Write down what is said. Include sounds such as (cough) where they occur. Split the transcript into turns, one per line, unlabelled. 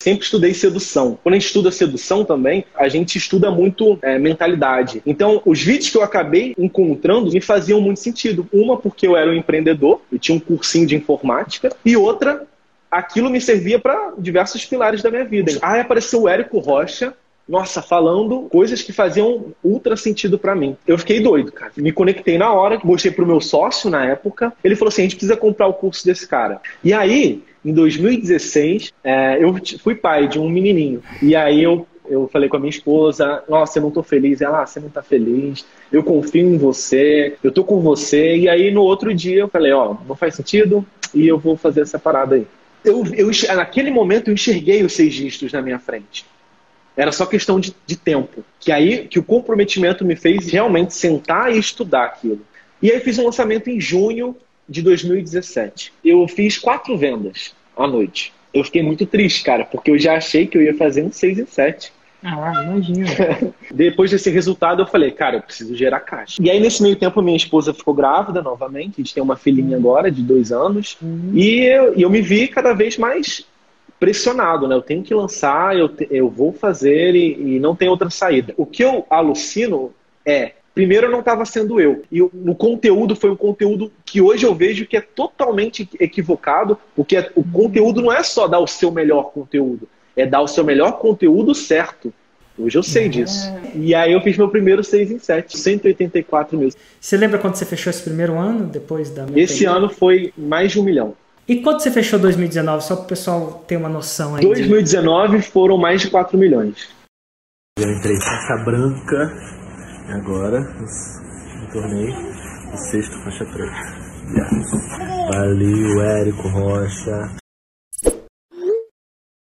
Sempre estudei sedução. Quando a gente estuda sedução também, a gente estuda muito é, mentalidade. Então, os vídeos que eu acabei encontrando me faziam muito sentido. Uma, porque eu era um empreendedor, eu tinha um cursinho de informática, e outra, aquilo me servia para diversos pilares da minha vida. Aí apareceu o Érico Rocha, nossa, falando coisas que faziam ultra sentido para mim. Eu fiquei doido, cara. Me conectei na hora, mostrei pro meu sócio na época. Ele falou assim: a gente precisa comprar o curso desse cara. E aí, em 2016, é, eu fui pai de um menininho. E aí eu eu falei com a minha esposa, nossa, eu não tô feliz. Ela, ah, você não tá feliz, eu confio em você, eu tô com você. E aí no outro dia eu falei, ó, não faz sentido e eu vou fazer essa parada aí. Eu, eu, naquele momento eu enxerguei os seis dígitos na minha frente. Era só questão de, de tempo. Que aí que o comprometimento me fez realmente sentar e estudar aquilo. E aí fiz um lançamento em junho de 2017. Eu fiz quatro vendas à noite. Eu fiquei muito triste, cara, porque eu já achei que eu ia fazer um 6 em 7.
Ah, imagina. (laughs)
Depois desse resultado, eu falei, cara, eu preciso gerar caixa. E aí, nesse meio tempo, minha esposa ficou grávida novamente. A gente tem uma filhinha agora de dois anos. Uhum. E eu, eu me vi cada vez mais pressionado, né? Eu tenho que lançar, eu, te, eu vou fazer e, e não tem outra saída. O que eu alucino é primeiro eu não estava sendo eu. E o, conteúdo foi um conteúdo que hoje eu vejo que é totalmente equivocado, porque é, o conteúdo não é só dar o seu melhor conteúdo, é dar o seu melhor conteúdo certo. Hoje eu sei é. disso. E aí eu fiz meu primeiro 6 em 7, 184 mil.
Você lembra quando você fechou esse primeiro ano, depois da...
Esse ano foi mais de um milhão.
E quando você fechou 2019, só para o pessoal ter uma noção aí?
2019 de... foram mais de 4 milhões.
Eu entrei faixa branca, agora no torneio, o sexto faixa preta. Valeu, Érico Rocha.